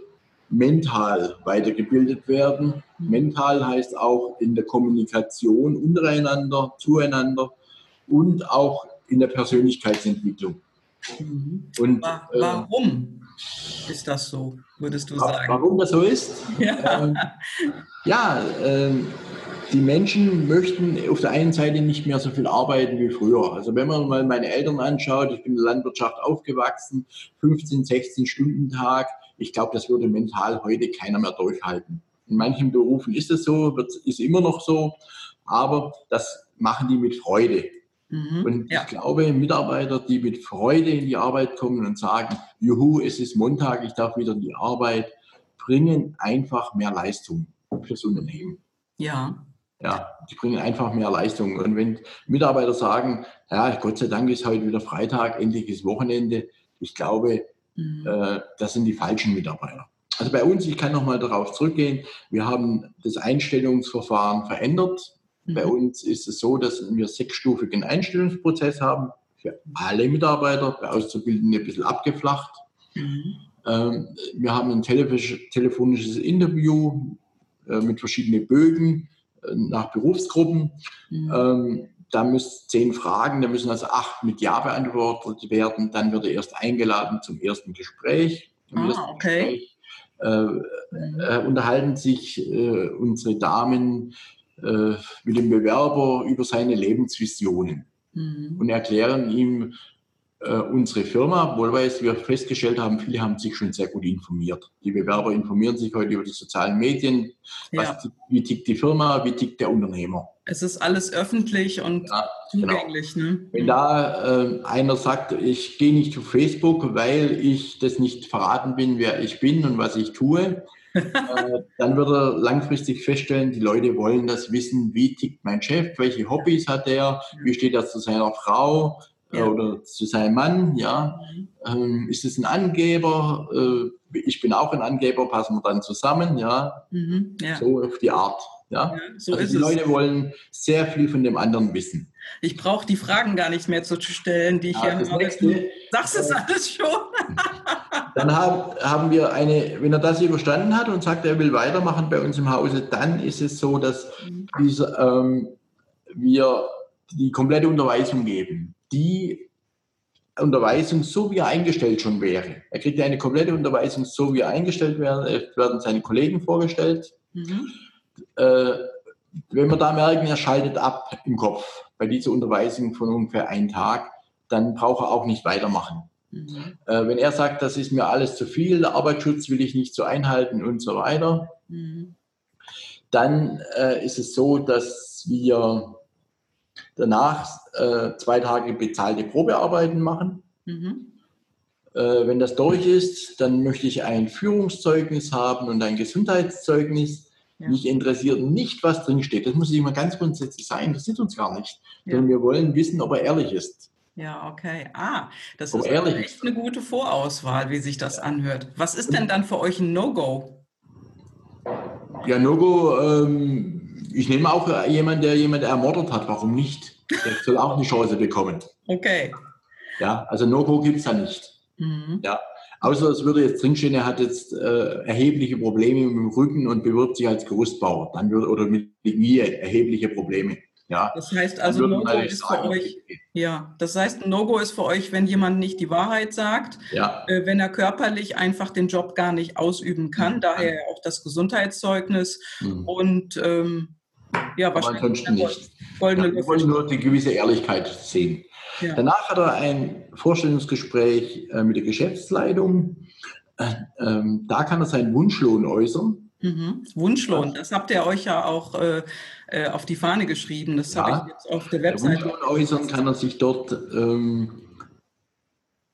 mental weitergebildet werden. Mhm. Mental heißt auch in der Kommunikation untereinander, zueinander und auch in der Persönlichkeitsentwicklung. Mhm. Und, Warum äh, ist das so? würdest du sagen. Warum das so ist? <laughs> Ja, ähm, ja äh, die Menschen möchten auf der einen Seite nicht mehr so viel arbeiten wie früher. Also wenn man mal meine Eltern anschaut, ich bin in der Landwirtschaft aufgewachsen, 15, 16 Stunden Tag. Ich glaube, das würde mental heute keiner mehr durchhalten. In manchen Berufen ist es so, wird, ist immer noch so, aber das machen die mit Freude. Mhm, und ja. ich glaube, Mitarbeiter, die mit Freude in die Arbeit kommen und sagen, juhu, es ist Montag, ich darf wieder in die Arbeit, bringen einfach mehr Leistung fürs Unternehmen. Ja. Ja, die bringen einfach mehr Leistung. Und wenn Mitarbeiter sagen, ja, Gott sei Dank ist heute wieder Freitag, endlich ist Wochenende, ich glaube, mhm. äh, das sind die falschen Mitarbeiter. Also bei uns, ich kann nochmal darauf zurückgehen, wir haben das Einstellungsverfahren verändert bei mhm. uns ist es so, dass wir sechsstufigen Einstellungsprozess haben für alle Mitarbeiter, bei Auszubildenden ein bisschen abgeflacht. Mhm. Ähm, wir haben ein telefonisches Interview äh, mit verschiedenen Bögen äh, nach Berufsgruppen. Mhm. Ähm, da müssen zehn Fragen, da müssen also acht mit Ja beantwortet werden. Dann wird er erst eingeladen zum ersten Gespräch. Ah, ersten okay. Gespräch äh, mhm. äh, unterhalten sich unsere Damen äh, mit dem Bewerber über seine Lebensvisionen mhm. und erklären ihm, äh, unsere Firma, wohlweise wir festgestellt haben, viele haben sich schon sehr gut informiert. Die Bewerber informieren sich heute über die sozialen Medien, ja. wie tickt die Firma, wie tickt der Unternehmer. Es ist alles öffentlich und ja, genau. zugänglich. Genau. Ne? Wenn da äh, einer sagt, ich gehe nicht zu Facebook, weil ich das nicht verraten bin, wer ich bin und was ich tue, dann wird er langfristig feststellen, die Leute wollen das wissen, wie tickt mein Chef, welche Hobbys hat er, wie steht er zu seiner Frau, ja. oder zu seinem Mann, ja. Mhm. Ähm, ist es ein Angeber? Äh, ich bin auch ein Angeber, passen wir dann zusammen, ja. Mhm. ja. So auf die Art. Ja, ja so also die Leute wollen sehr viel von dem anderen wissen. Ich brauche die Fragen gar nicht mehr zu stellen, die ich ja, hier habe. Sagst du es alles schon? <laughs> dann haben, haben wir eine, wenn er das überstanden hat und sagt, er will weitermachen bei uns im Hause, dann ist es so, dass mhm. diese, ähm, wir die komplette Unterweisung geben die Unterweisung so wie er eingestellt schon wäre. Er kriegt eine komplette Unterweisung so wie er eingestellt wäre, werden seine Kollegen vorgestellt. Mhm. Äh, wenn wir da merken, er schaltet ab im Kopf bei dieser Unterweisung von ungefähr einem Tag, dann braucht er auch nicht weitermachen. Mhm. Äh, wenn er sagt, das ist mir alles zu viel, der Arbeitsschutz will ich nicht so einhalten und so weiter, mhm. dann äh, ist es so, dass wir danach äh, zwei Tage bezahlte Probearbeiten machen. Mhm. Äh, wenn das durch ist, dann möchte ich ein Führungszeugnis haben und ein Gesundheitszeugnis. Ja. Mich interessiert nicht, was drinsteht. Das muss nicht mal ganz grundsätzlich sein. Das sieht uns gar nicht. Ja. Sondern wir wollen wissen, ob er ehrlich ist. Ja, okay. Ah, das ob ist echt ist. eine gute Vorauswahl, wie sich das anhört. Was ist denn dann für euch ein No-Go? Ja, No-Go, ähm, ich nehme auch jemanden, der jemanden ermordet hat. Warum nicht? Der soll auch eine Chance bekommen. Okay. Ja, also No-Go gibt es da nicht. Mhm. Ja. Außer es würde jetzt drinstehen, er hat jetzt äh, erhebliche Probleme mit dem Rücken und bewirbt sich als Gerüstbauer. Dann würde, oder mit Knie erhebliche Probleme. Ja. Das heißt also, No-Go ist für euch, ja, das heißt, No-Go ist für euch, wenn jemand nicht die Wahrheit sagt, ja. äh, wenn er körperlich einfach den Job gar nicht ausüben kann, mhm. daher auch das Gesundheitszeugnis mhm. und ähm, ja, Aber ansonsten nicht. Goldene ja, wollen nur die gewisse Ehrlichkeit sehen. Ja. Danach hat er ein Vorstellungsgespräch äh, mit der Geschäftsleitung. Äh, ähm, da kann er seinen Wunschlohn äußern. Mhm. Wunschlohn, das habt ihr euch ja auch äh, äh auf die Fahne geschrieben. Das ja, habe ich jetzt auf der Webseite. Wunschlohn äußern kann er sich dort ähm,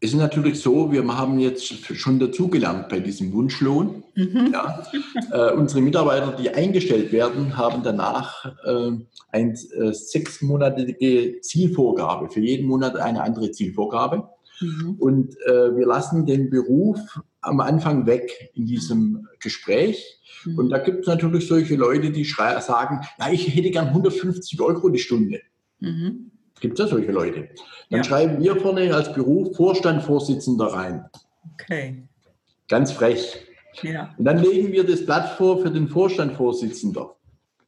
es ist natürlich so, wir haben jetzt schon dazugelernt bei diesem Wunschlohn. Mhm. Ja. Äh, unsere Mitarbeiter, die eingestellt werden, haben danach äh, eine äh, sechsmonatige Zielvorgabe, für jeden Monat eine andere Zielvorgabe. Mhm. Und äh, wir lassen den Beruf am Anfang weg in diesem Gespräch. Mhm. Und da gibt es natürlich solche Leute, die sagen, ja, ich hätte gern 150 Euro die Stunde. Mhm. Gibt es ja solche Leute. Dann ja. schreiben wir vorne als Beruf Vorstandvorsitzender rein. Okay. Ganz frech. Ja. Und dann legen wir das Blatt vor für den Vorstandvorsitzenden.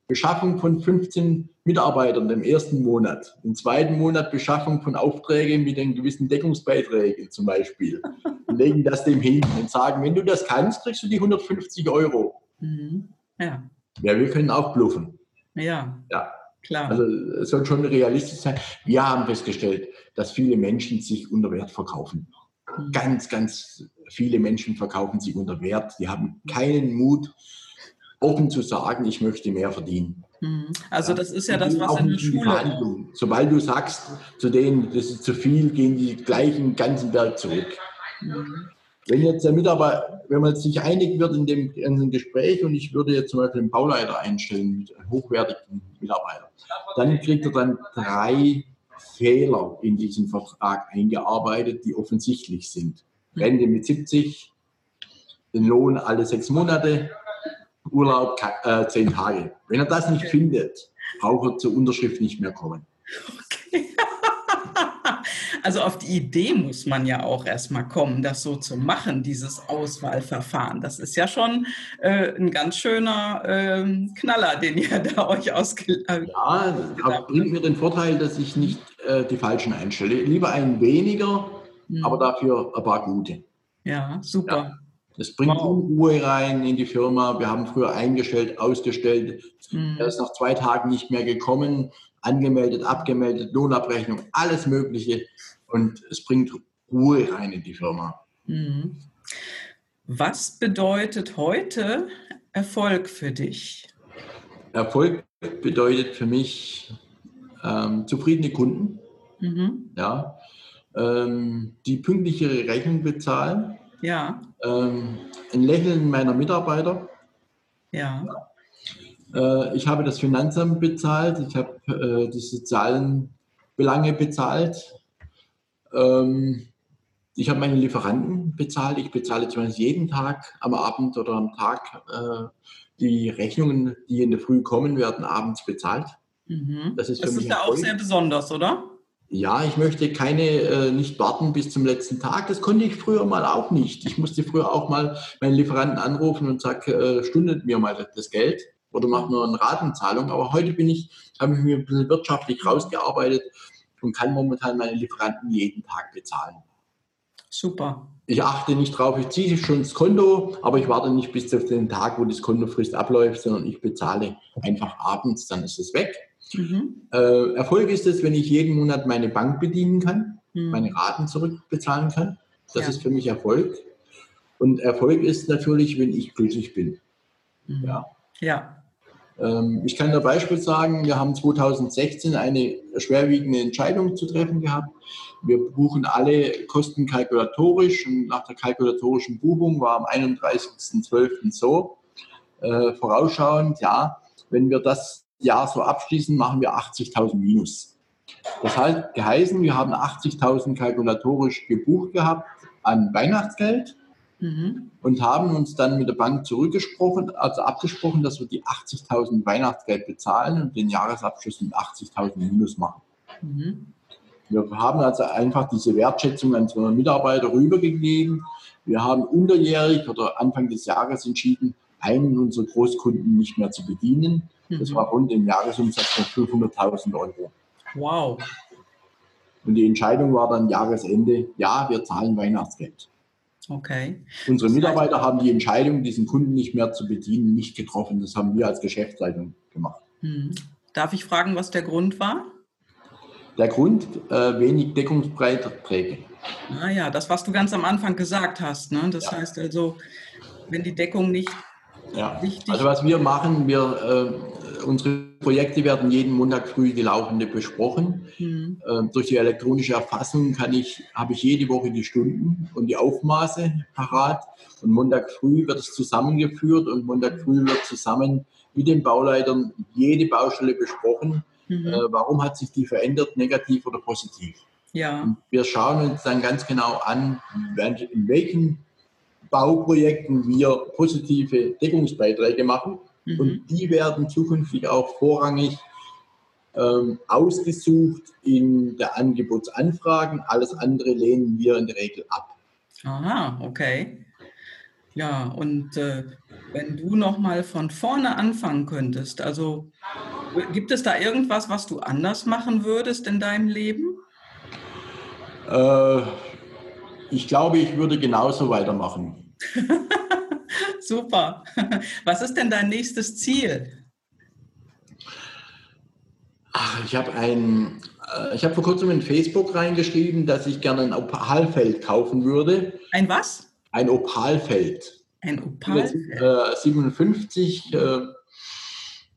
Beschaffung von 15 Mitarbeitern im ersten Monat. Im zweiten Monat Beschaffung von Aufträgen mit den gewissen Deckungsbeiträgen zum Beispiel. <laughs> Und legen das dem hin und sagen, wenn du das kannst, kriegst du die 150 Euro. Mhm. Ja. ja, wir können auch bluffen. Ja. Ja. Klar. Also es soll schon realistisch sein. Wir haben festgestellt, dass viele Menschen sich unter Wert verkaufen. Mhm. Ganz, ganz viele Menschen verkaufen sich unter Wert. Die haben keinen Mut, offen zu sagen, ich möchte mehr verdienen. Mhm. Also das ist ja das, was in der Schule. Sobald du sagst zu denen, das ist zu viel, gehen die gleich den ganzen Berg zurück. Mhm. Wenn jetzt der Mitarbeiter, wenn man sich einig wird in dem, in dem Gespräch und ich würde jetzt zum Beispiel einen Bauleiter einstellen mit hochwertigen Mitarbeitern, dann kriegt er dann drei Fehler in diesen Vertrag eingearbeitet, die offensichtlich sind. Rente mit 70, den Lohn alle sechs Monate, Urlaub äh, zehn Tage. Wenn er das nicht findet, braucht er zur Unterschrift nicht mehr kommen. Also auf die Idee muss man ja auch erstmal kommen, das so zu machen, dieses Auswahlverfahren. Das ist ja schon äh, ein ganz schöner äh, Knaller, den ihr <laughs> da euch ausgelegt habt. Ja, bringt mir den Vorteil, dass ich nicht äh, die Falschen einstelle. Lieber einen weniger, mhm. aber dafür ein paar gute. Ja, super. Ja. Das bringt wow. Unruhe rein in die Firma. Wir haben früher eingestellt, ausgestellt. Mhm. Er ist nach zwei Tagen nicht mehr gekommen, angemeldet, abgemeldet, Lohnabrechnung, alles Mögliche. Und es bringt Ruhe rein in die Firma. Mhm. Was bedeutet heute Erfolg für dich? Erfolg bedeutet für mich ähm, zufriedene Kunden, mhm. ja, ähm, die pünktlich ihre Rechnung bezahlen, ja. Ähm, ein Lächeln meiner Mitarbeiter. Ja. Äh, ich habe das Finanzamt bezahlt, ich habe äh, die sozialen Belange bezahlt. Ähm, ich habe meine Lieferanten bezahlt. Ich bezahle zumindest jeden Tag am Abend oder am Tag äh, die Rechnungen, die in der Früh kommen, werden abends bezahlt. Mhm. Das ist, für das mich ist ja auch sehr besonders, oder? Ja, ich möchte keine, äh, nicht warten bis zum letzten Tag. Das konnte ich früher mal auch nicht. Ich musste früher auch mal meinen Lieferanten anrufen und sagen, äh, stundet mir mal das Geld oder macht nur eine Ratenzahlung. Aber heute bin ich, habe ich mir ein bisschen wirtschaftlich rausgearbeitet und kann momentan meine Lieferanten jeden Tag bezahlen. Super. Ich achte nicht drauf, ich ziehe schon das Konto, aber ich warte nicht bis auf den Tag, wo das Kontofrist abläuft, sondern ich bezahle einfach abends, dann ist es weg. Mhm. Äh, Erfolg ist es, wenn ich jeden Monat meine Bank bedienen kann, mhm. meine Raten zurückbezahlen kann. Das ja. ist für mich Erfolg. Und Erfolg ist natürlich, wenn ich glücklich bin. Mhm. Ja. ja. Ähm, ich kann da Beispiel sagen, wir haben 2016 eine schwerwiegende Entscheidung zu treffen gehabt. Wir buchen alle Kosten kalkulatorisch und nach der kalkulatorischen Buchung war am 31.12. so, äh, vorausschauend, ja, wenn wir das Jahr so abschließen, machen wir 80.000 Minus. Das hat geheißen, wir haben 80.000 kalkulatorisch gebucht gehabt an Weihnachtsgeld mhm. und haben uns dann mit der Bank zurückgesprochen, also abgesprochen, dass wir die 80.000 Weihnachtsgeld bezahlen und den Jahresabschluss mit 80.000 Minus machen. Mhm. Wir haben also einfach diese Wertschätzung an unsere Mitarbeiter rübergegeben. Wir haben unterjährig oder Anfang des Jahres entschieden, einen unserer Großkunden nicht mehr zu bedienen. Das mhm. war rund im Jahresumsatz von 500.000 Euro. Wow. Und die Entscheidung war dann Jahresende, ja, wir zahlen Weihnachtsgeld. Okay. Unsere Mitarbeiter haben die Entscheidung, diesen Kunden nicht mehr zu bedienen, nicht getroffen. Das haben wir als Geschäftsleitung gemacht. Hm. Darf ich fragen, was der Grund war? Der Grund, äh, wenig Deckungsbreite. Ah ja, das, was du ganz am Anfang gesagt hast. Ne? Das ja. heißt also, wenn die Deckung nicht ja. wichtig Also was wir machen, wir, äh, unsere Projekte werden jeden Montag früh die laufende besprochen. Mhm. Äh, durch die elektronische Erfassung kann ich, habe ich jede Woche die Stunden und die Aufmaße parat. Und Montag früh wird es zusammengeführt und Montag früh wird zusammen mit den Bauleitern jede Baustelle besprochen. Mhm. Äh, warum hat sich die verändert, negativ oder positiv? Ja. Und wir schauen uns dann ganz genau an, in welchen Bauprojekten wir positive Deckungsbeiträge machen. Mhm. Und die werden zukünftig auch vorrangig ähm, ausgesucht in der Angebotsanfragen. Alles andere lehnen wir in der Regel ab. Aha, okay. Ja, und äh, wenn du noch mal von vorne anfangen könntest, also gibt es da irgendwas, was du anders machen würdest in deinem Leben? Äh, ich glaube, ich würde genauso weitermachen. <laughs> Super. Was ist denn dein nächstes Ziel? Ach, ich habe ein, äh, ich habe vor kurzem in Facebook reingeschrieben, dass ich gerne ein Opalfeld kaufen würde. Ein was? Ein Opalfeld. Ein Opalfeld. Äh, 57 äh,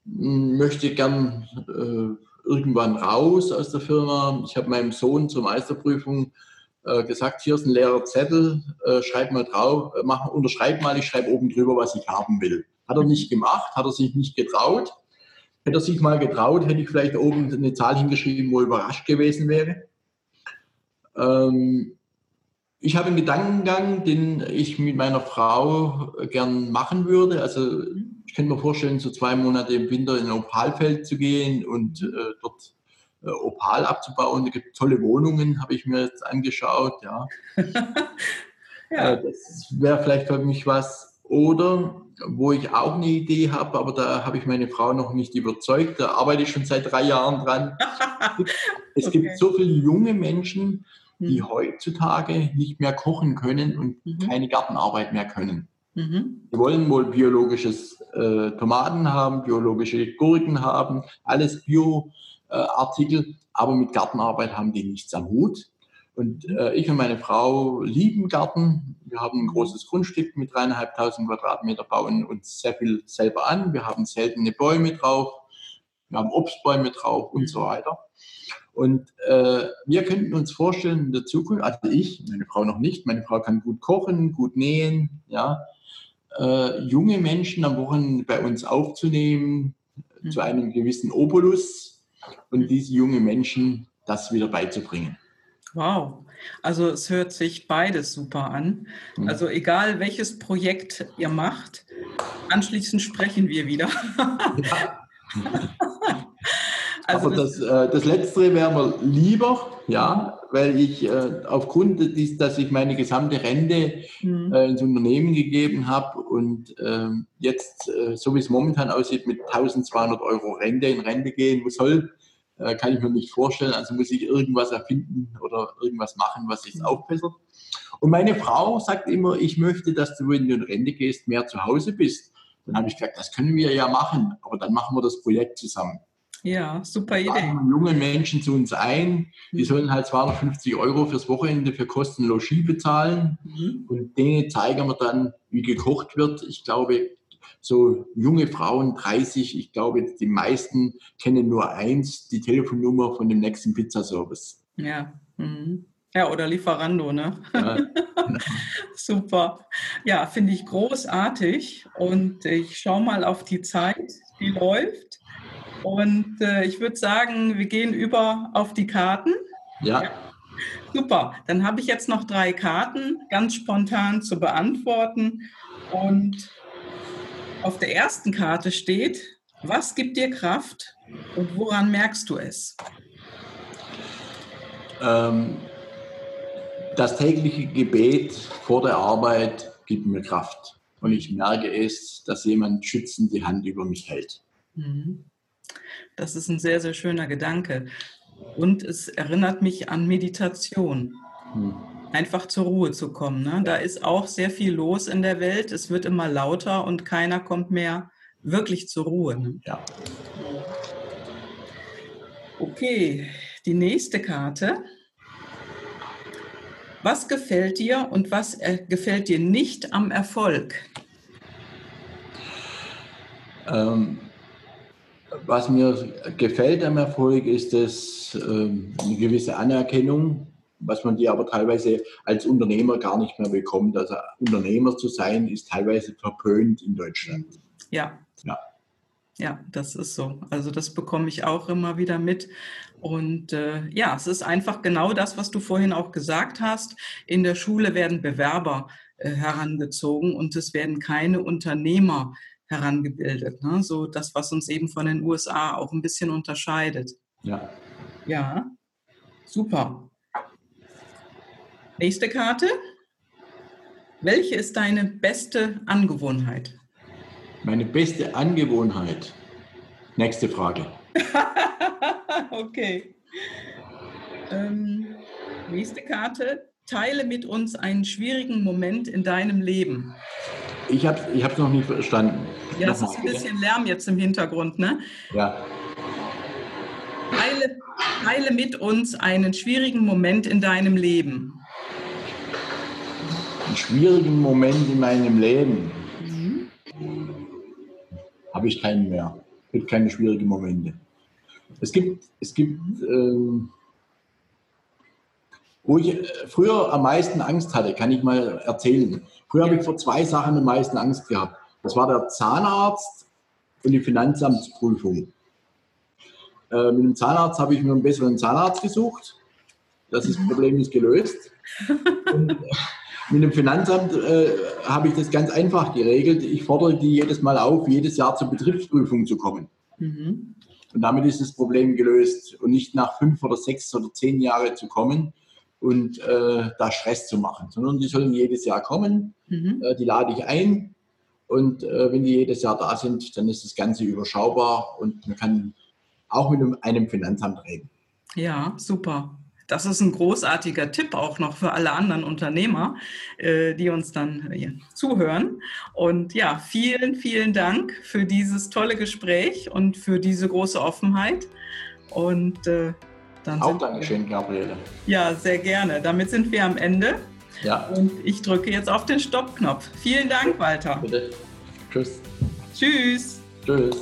möchte gern äh, irgendwann raus aus der Firma. Ich habe meinem Sohn zur Meisterprüfung gesagt, hier ist ein leerer Zettel, äh, schreib mal drauf, äh, mach, unterschreib mal, ich schreibe oben drüber, was ich haben will. Hat er nicht gemacht, hat er sich nicht getraut. Hätte er sich mal getraut, hätte ich vielleicht oben eine Zahl hingeschrieben, wo er überrascht gewesen wäre. Ähm, ich habe einen Gedankengang, den ich mit meiner Frau gern machen würde. Also ich könnte mir vorstellen, so zwei Monate im Winter in Opalfeld zu gehen und äh, dort äh, Opal abzubauen. Da gibt tolle Wohnungen, habe ich mir jetzt angeschaut. Ja. <laughs> ja. Äh, das wäre vielleicht für mich was. Oder wo ich auch eine Idee habe, aber da habe ich meine Frau noch nicht überzeugt. Da arbeite ich schon seit drei Jahren dran. <laughs> es okay. gibt so viele junge Menschen, die mhm. heutzutage nicht mehr kochen können und mhm. keine Gartenarbeit mehr können. Mhm. Die wollen wohl biologisches äh, Tomaten haben, biologische Gurken haben, alles Bio. Artikel, aber mit Gartenarbeit haben die nichts am Hut. Und äh, ich und meine Frau lieben Garten. Wir haben ein großes Grundstück mit dreieinhalbtausend Quadratmeter, bauen uns sehr viel selber an. Wir haben seltene Bäume drauf, wir haben Obstbäume drauf und so weiter. Und äh, wir könnten uns vorstellen, in der Zukunft, also ich, meine Frau noch nicht, meine Frau kann gut kochen, gut nähen, ja, äh, junge Menschen am Wochenende bei uns aufzunehmen, mhm. zu einem gewissen Obolus und diese jungen Menschen das wieder beizubringen. Wow, also es hört sich beides super an. Mhm. Also egal welches Projekt ihr macht, anschließend sprechen wir wieder. <laughs> Ja. Also Aber das, das, äh, das Letztere wäre mir lieber, ja, weil ich äh, aufgrund des, dass ich meine gesamte Rente mhm. äh, ins Unternehmen gegeben habe und ähm, jetzt, äh, so wie es momentan aussieht, mit 1200 Euro Rente in Rente gehen soll, äh, kann ich mir nicht vorstellen. Also muss ich irgendwas erfinden oder irgendwas machen, was sich mhm. aufbessert. Und meine Frau sagt immer, ich möchte, dass du, wenn du in Rente gehst, mehr zu Hause bist. Dann habe ich gesagt, das können wir ja machen, aber dann machen wir das Projekt zusammen. Ja, super Idee. Laden junge Menschen zu uns ein, die mhm. sollen halt 250 Euro fürs Wochenende für Kosten Logis bezahlen mhm. und denen zeigen wir dann, wie gekocht wird. Ich glaube, so junge Frauen, 30, ich glaube, die meisten kennen nur eins, die Telefonnummer von dem nächsten Pizzaservice. Ja. Mhm. Ja, oder Lieferando, ne? Ja. <laughs> Super. Ja, finde ich großartig. Und ich schaue mal auf die Zeit, die läuft. Und äh, ich würde sagen, wir gehen über auf die Karten. Ja. ja. Super. Dann habe ich jetzt noch drei Karten, ganz spontan zu beantworten. Und auf der ersten Karte steht, was gibt dir Kraft und woran merkst du es? Ähm, das tägliche Gebet vor der Arbeit gibt mir Kraft. Und ich merke es, dass jemand schützend die Hand über mich hält. Mhm. Das ist ein sehr, sehr schöner Gedanke. Und es erinnert mich an Meditation. Hm. Einfach zur Ruhe zu kommen. Ne? Da ist auch sehr viel los in der Welt. Es wird immer lauter und keiner kommt mehr wirklich zur Ruhe. Ne? Ja. Okay, die nächste Karte. Was gefällt dir und was äh, gefällt dir nicht am Erfolg? Ähm, was mir gefällt am Erfolg, ist es ähm, eine gewisse Anerkennung, was man die aber teilweise als Unternehmer gar nicht mehr bekommt. Also Unternehmer zu sein, ist teilweise verpönt in Deutschland. Ja. Ja. Ja, das ist so. Also das bekomme ich auch immer wieder mit. Und äh, ja, es ist einfach genau das, was du vorhin auch gesagt hast. In der Schule werden Bewerber äh, herangezogen und es werden keine Unternehmer herangebildet. Ne? So das, was uns eben von den USA auch ein bisschen unterscheidet. Ja. Ja, super. Nächste Karte. Welche ist deine beste Angewohnheit? Meine beste Angewohnheit. Nächste Frage. <laughs> okay. Ähm, nächste Karte. Teile mit uns einen schwierigen Moment in deinem Leben. Ich habe es ich noch nicht verstanden. Ja, es ist ein bisschen Lärm jetzt im Hintergrund, ne? Ja. Teile, teile mit uns einen schwierigen Moment in deinem Leben. Einen schwierigen Moment in meinem Leben? Mhm. Habe ich keinen mehr. Es gibt keine schwierigen Momente. Es gibt, es gibt ähm, wo ich äh, früher am meisten Angst hatte, kann ich mal erzählen. Früher habe ich vor zwei Sachen am meisten Angst gehabt. Das war der Zahnarzt und die Finanzamtsprüfung. Äh, mit dem Zahnarzt habe ich mir einen besseren Zahnarzt gesucht. Das ist. Problem ist gelöst. <laughs> Und äh, mit dem Finanzamt äh, habe ich das ganz einfach geregelt. Ich fordere die jedes Mal auf, jedes Jahr zur Betriebsprüfung zu kommen. Mhm. Und damit ist das Problem gelöst. Und nicht nach fünf oder sechs oder zehn Jahren zu kommen und äh, da Stress zu machen, sondern die sollen jedes Jahr kommen. Mhm. Äh, die lade ich ein. Und äh, wenn die jedes Jahr da sind, dann ist das Ganze überschaubar und man kann auch mit einem Finanzamt reden. Ja, super. Das ist ein großartiger Tipp auch noch für alle anderen Unternehmer, äh, die uns dann zuhören. Und ja, vielen, vielen Dank für dieses tolle Gespräch und für diese große Offenheit. Und äh, dann Auch Dankeschön, Gabriele. Ja, sehr gerne. Damit sind wir am Ende. Ja. Und ich drücke jetzt auf den Stoppknopf. Vielen Dank, Walter. Bitte. Tschüss. Tschüss. Tschüss.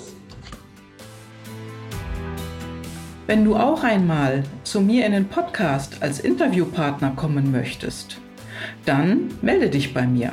Wenn du auch einmal zu mir in den Podcast als Interviewpartner kommen möchtest, dann melde dich bei mir.